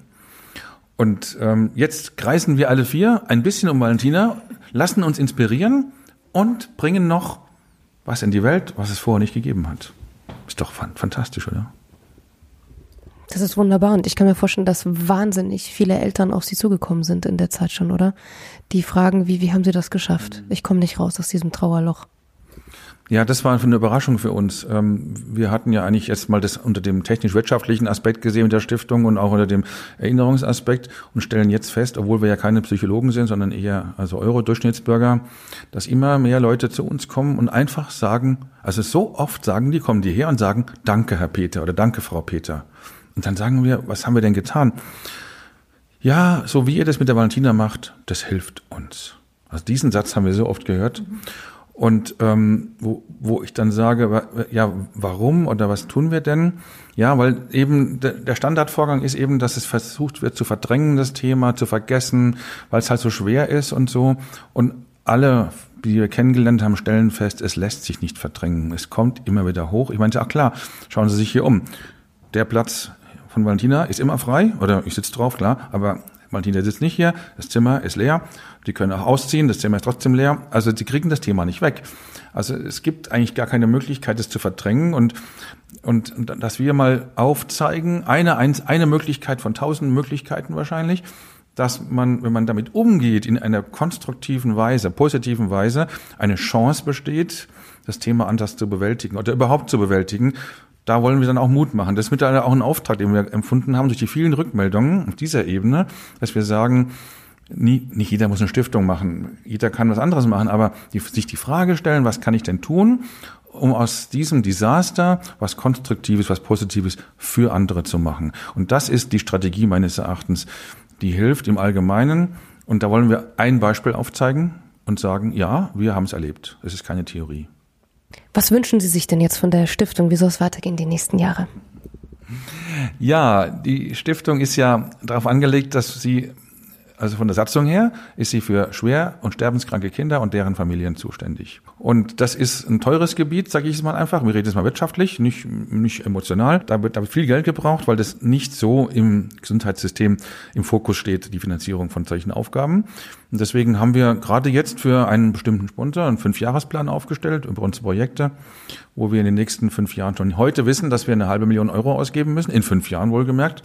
Und ähm, jetzt kreisen wir alle vier ein bisschen um Valentina, lassen uns inspirieren und bringen noch was in die Welt, was es vorher nicht gegeben hat. Ist doch fantastisch, oder? Das ist wunderbar und ich kann mir vorstellen, dass wahnsinnig viele Eltern auf Sie zugekommen sind in der Zeit schon, oder? Die fragen, wie, wie haben Sie das geschafft? Ich komme nicht raus aus diesem Trauerloch. Ja, das war eine Überraschung für uns. Ähm, wir hatten ja eigentlich erst mal das unter dem technisch-wirtschaftlichen Aspekt gesehen mit der Stiftung und auch unter dem Erinnerungsaspekt und stellen jetzt fest, obwohl wir ja keine Psychologen sind, sondern eher also Euro-Durchschnittsbürger, dass immer mehr Leute zu uns kommen und einfach sagen, also so oft sagen die, kommen die her und sagen, danke Herr Peter oder danke Frau Peter. Und dann sagen wir, was haben wir denn getan? Ja, so wie ihr das mit der Valentina macht, das hilft uns. Also diesen Satz haben wir so oft gehört. Und ähm, wo, wo ich dann sage, ja, warum oder was tun wir denn? Ja, weil eben der Standardvorgang ist eben, dass es versucht wird zu verdrängen, das Thema zu vergessen, weil es halt so schwer ist und so. Und alle, die wir kennengelernt haben, stellen fest, es lässt sich nicht verdrängen. Es kommt immer wieder hoch. Ich meinte, ach klar, schauen Sie sich hier um. Der Platz von Valentina ist immer frei, oder ich sitze drauf, klar, aber Valentina sitzt nicht hier, das Zimmer ist leer. Die können auch ausziehen, das Zimmer ist trotzdem leer. Also sie kriegen das Thema nicht weg. Also es gibt eigentlich gar keine Möglichkeit, es zu verdrängen und und, dass wir mal aufzeigen, eine, eine Möglichkeit von tausend Möglichkeiten wahrscheinlich, dass man, wenn man damit umgeht, in einer konstruktiven Weise, positiven Weise, eine Chance besteht, das Thema anders zu bewältigen oder überhaupt zu bewältigen. Da wollen wir dann auch Mut machen. Das ist mittlerweile auch ein Auftrag, den wir empfunden haben durch die vielen Rückmeldungen auf dieser Ebene, dass wir sagen, nie, nicht jeder muss eine Stiftung machen, jeder kann was anderes machen, aber die, sich die Frage stellen, was kann ich denn tun, um aus diesem Desaster was Konstruktives, was Positives für andere zu machen. Und das ist die Strategie meines Erachtens, die hilft im Allgemeinen. Und da wollen wir ein Beispiel aufzeigen und sagen, ja, wir haben es erlebt. Es ist keine Theorie. Was wünschen Sie sich denn jetzt von der Stiftung? Wie soll es weitergehen die nächsten Jahre? Ja, die Stiftung ist ja darauf angelegt, dass sie also von der Satzung her ist sie für schwer und sterbenskranke Kinder und deren Familien zuständig. Und das ist ein teures Gebiet, sage ich es mal einfach. Wir reden jetzt mal wirtschaftlich, nicht, nicht emotional. Da wird, da wird viel Geld gebraucht, weil das nicht so im Gesundheitssystem im Fokus steht, die Finanzierung von solchen Aufgaben. Und deswegen haben wir gerade jetzt für einen bestimmten Sponsor einen Fünfjahresplan aufgestellt über unsere Projekte, wo wir in den nächsten fünf Jahren schon heute wissen, dass wir eine halbe Million Euro ausgeben müssen, in fünf Jahren wohlgemerkt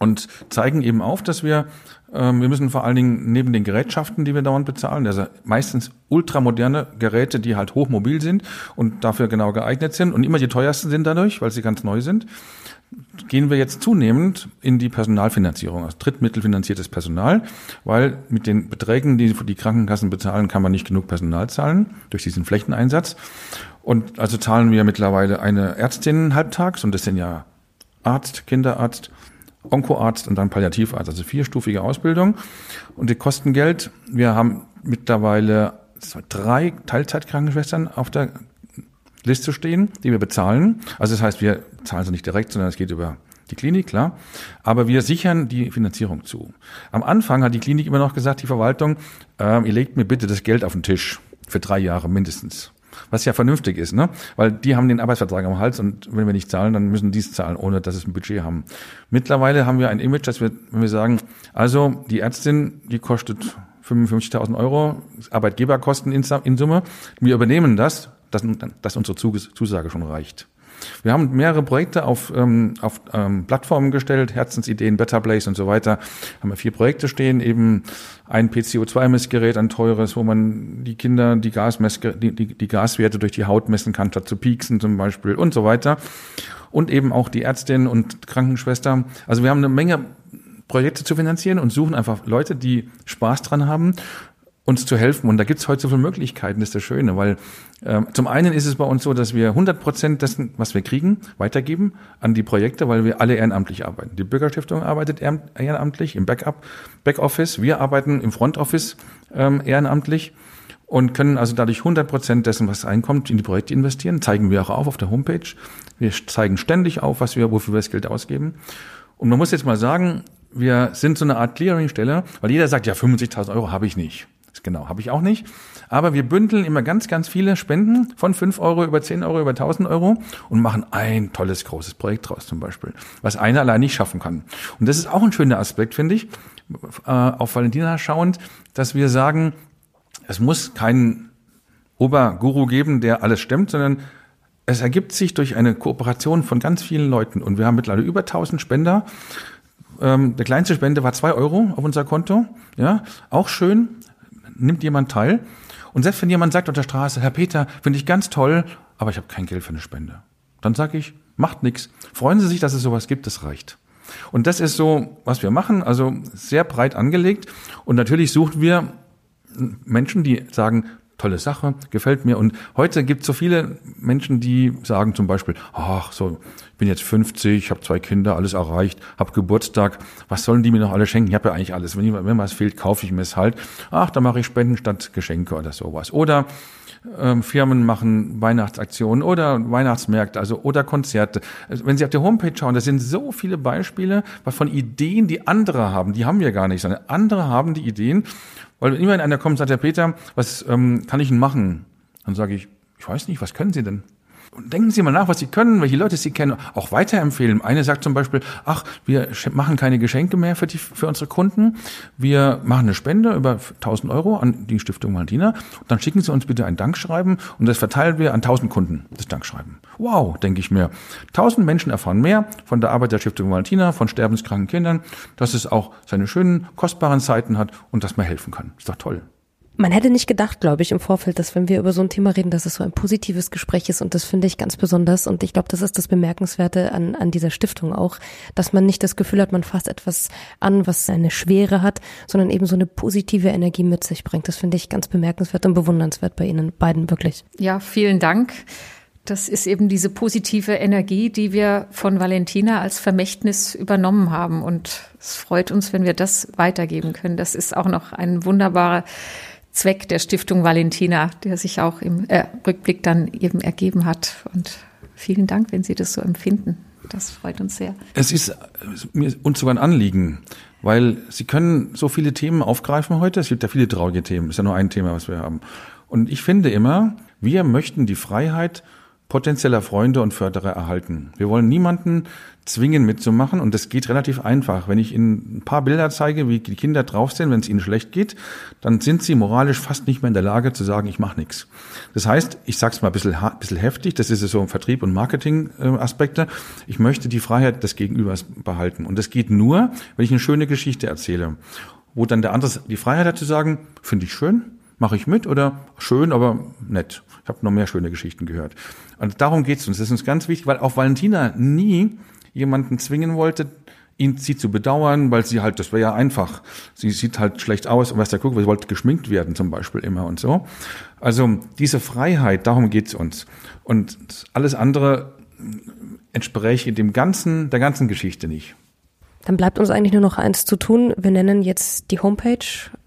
und zeigen eben auf, dass wir, wir müssen vor allen Dingen neben den Gerätschaften, die wir dauernd bezahlen, also meistens ultramoderne Geräte, die halt hochmobil sind und dafür genau geeignet sind und immer die teuersten sind dadurch, weil sie ganz neu sind, gehen wir jetzt zunehmend in die Personalfinanzierung, also drittmittelfinanziertes Personal, weil mit den Beträgen, die die Krankenkassen bezahlen, kann man nicht genug Personal zahlen durch diesen Flächeneinsatz. Und also zahlen wir mittlerweile eine Ärztin halbtags und das sind ja Arzt, Kinderarzt, Onkoarzt und dann Palliativarzt, also vierstufige Ausbildung. Und die kosten Geld. Wir haben mittlerweile drei Teilzeitkrankenschwestern auf der Liste stehen, die wir bezahlen. Also das heißt, wir zahlen sie nicht direkt, sondern es geht über die Klinik, klar. Aber wir sichern die Finanzierung zu. Am Anfang hat die Klinik immer noch gesagt, die Verwaltung, äh, ihr legt mir bitte das Geld auf den Tisch für drei Jahre mindestens. Was ja vernünftig ist, ne? Weil die haben den Arbeitsvertrag am Hals und wenn wir nicht zahlen, dann müssen die es zahlen, ohne dass es ein Budget haben. Mittlerweile haben wir ein Image, dass wir, wenn wir sagen, also die Ärztin, die kostet 55.000 Euro, Arbeitgeberkosten in, Summe, wir übernehmen das, dass, dass unsere Zusage schon reicht. Wir haben mehrere Projekte auf, ähm, auf ähm, Plattformen gestellt, Herzensideen, Better Place und so weiter. Haben wir vier Projekte stehen, eben ein PCO2-Messgerät, ein teures, wo man die Kinder die, Gasmess die, die, die Gaswerte durch die Haut messen kann, statt zu pieksen zum Beispiel und so weiter. Und eben auch die Ärztin und Krankenschwester. Also wir haben eine Menge Projekte zu finanzieren und suchen einfach Leute, die Spaß dran haben uns zu helfen. Und da gibt es heute so viele Möglichkeiten, das ist das Schöne, weil äh, zum einen ist es bei uns so, dass wir 100 Prozent dessen, was wir kriegen, weitergeben an die Projekte, weil wir alle ehrenamtlich arbeiten. Die Bürgerstiftung arbeitet ehrenamtlich im Backup, Backoffice. Wir arbeiten im Frontoffice ähm, ehrenamtlich und können also dadurch 100 Prozent dessen, was reinkommt, in die Projekte investieren. Zeigen wir auch auf auf der Homepage. Wir zeigen ständig auf, was wir, wofür wir das Geld ausgeben. Und man muss jetzt mal sagen, wir sind so eine Art Clearingstelle, weil jeder sagt, ja, 50.000 Euro habe ich nicht. Genau, habe ich auch nicht. Aber wir bündeln immer ganz, ganz viele Spenden von 5 Euro über 10 Euro über 1000 Euro und machen ein tolles, großes Projekt draus zum Beispiel, was einer allein nicht schaffen kann. Und das ist auch ein schöner Aspekt, finde ich, äh, auf Valentina schauend, dass wir sagen, es muss keinen Oberguru geben, der alles stemmt, sondern es ergibt sich durch eine Kooperation von ganz vielen Leuten. Und wir haben mittlerweile über 1000 Spender. Ähm, der kleinste Spende war 2 Euro auf unser Konto. Ja, auch schön nimmt jemand teil. Und selbst wenn jemand sagt auf der Straße, Herr Peter, finde ich ganz toll, aber ich habe kein Geld für eine Spende. Dann sage ich, macht nichts. Freuen Sie sich, dass es sowas gibt, das reicht. Und das ist so, was wir machen, also sehr breit angelegt. Und natürlich suchen wir Menschen, die sagen, tolle Sache, gefällt mir. Und heute gibt es so viele Menschen, die sagen zum Beispiel, ach so, ich bin jetzt 50, habe zwei Kinder, alles erreicht, habe Geburtstag, was sollen die mir noch alle schenken? Ich habe ja eigentlich alles. Wenn, wenn was fehlt, kaufe ich mir es halt. Ach, da mache ich Spenden statt Geschenke oder sowas. Oder ähm, Firmen machen Weihnachtsaktionen oder Weihnachtsmärkte, also oder Konzerte. Also, wenn Sie auf der Homepage schauen, da sind so viele Beispiele von Ideen, die andere haben. Die haben wir gar nicht, sondern andere haben die Ideen. Weil wenn einer kommt und sagt, Herr Peter, was ähm, kann ich denn machen? Dann sage ich, ich weiß nicht, was können Sie denn? Und denken Sie mal nach, was Sie können, welche Leute Sie kennen, auch weiterempfehlen. Eine sagt zum Beispiel, ach, wir machen keine Geschenke mehr für, die, für unsere Kunden. Wir machen eine Spende über 1000 Euro an die Stiftung Valentina. Und dann schicken Sie uns bitte ein Dankschreiben und das verteilen wir an 1000 Kunden, das Dankschreiben. Wow, denke ich mir. 1000 Menschen erfahren mehr von der Arbeit der Stiftung Valentina, von sterbenskranken Kindern, dass es auch seine schönen, kostbaren Zeiten hat und dass man helfen kann. Ist doch toll. Man hätte nicht gedacht, glaube ich, im Vorfeld, dass wenn wir über so ein Thema reden, dass es so ein positives Gespräch ist und das finde ich ganz besonders und ich glaube, das ist das Bemerkenswerte an, an dieser Stiftung auch, dass man nicht das Gefühl hat, man fasst etwas an, was eine Schwere hat, sondern eben so eine positive Energie mit sich bringt. Das finde ich ganz bemerkenswert und bewundernswert bei Ihnen beiden wirklich. Ja, vielen Dank. Das ist eben diese positive Energie, die wir von Valentina als Vermächtnis übernommen haben. Und es freut uns, wenn wir das weitergeben können. Das ist auch noch ein wunderbarer Zweck der Stiftung Valentina, der sich auch im äh, Rückblick dann eben ergeben hat. Und vielen Dank, wenn Sie das so empfinden. Das freut uns sehr. Es ist mir uns sogar ein Anliegen, weil Sie können so viele Themen aufgreifen heute. Es gibt ja viele traurige Themen. Das ist ja nur ein Thema, was wir haben. Und ich finde immer, wir möchten die Freiheit potenzieller Freunde und Förderer erhalten. Wir wollen niemanden zwingen mitzumachen und das geht relativ einfach. Wenn ich Ihnen ein paar Bilder zeige, wie die Kinder drauf sind, wenn es ihnen schlecht geht, dann sind sie moralisch fast nicht mehr in der Lage zu sagen, ich mache nichts. Das heißt, ich sage es mal ein bisschen, bisschen heftig, das ist so ein Vertrieb- und Marketing-Aspekte, ich möchte die Freiheit des Gegenübers behalten. Und das geht nur, wenn ich eine schöne Geschichte erzähle, wo dann der andere die Freiheit hat zu sagen, finde ich schön, mache ich mit oder schön, aber nett. Ich habe noch mehr schöne Geschichten gehört. Und darum geht's uns. Das ist uns ganz wichtig, weil auch Valentina nie jemanden zwingen wollte, ihn sie zu bedauern, weil sie halt, das wäre ja einfach. Sie sieht halt schlecht aus und was der guckt, sie wollte geschminkt werden zum Beispiel immer und so. Also diese Freiheit, darum geht's uns. Und alles andere entspräche dem ganzen, der ganzen Geschichte nicht. Dann bleibt uns eigentlich nur noch eins zu tun. Wir nennen jetzt die Homepage,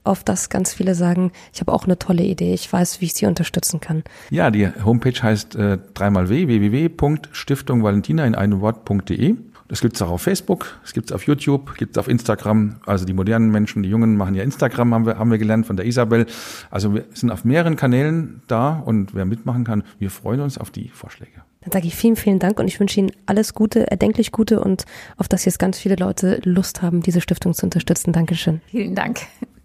auf das ganz viele sagen, ich habe auch eine tolle Idee, ich weiß, wie ich sie unterstützen kann. Ja, die Homepage heißt äh, dreimal w, www.stiftungvalentina in einem Wort.de. Das gibt's auch auf Facebook, es gibt's auf YouTube, gibt's auf Instagram. Also die modernen Menschen, die Jungen machen ja Instagram, haben wir, haben wir gelernt von der Isabel. Also wir sind auf mehreren Kanälen da und wer mitmachen kann, wir freuen uns auf die Vorschläge. Dann sage ich vielen, vielen Dank und ich wünsche Ihnen alles Gute, erdenklich Gute und auf dass jetzt ganz viele Leute Lust haben, diese Stiftung zu unterstützen. Dankeschön. Vielen Dank.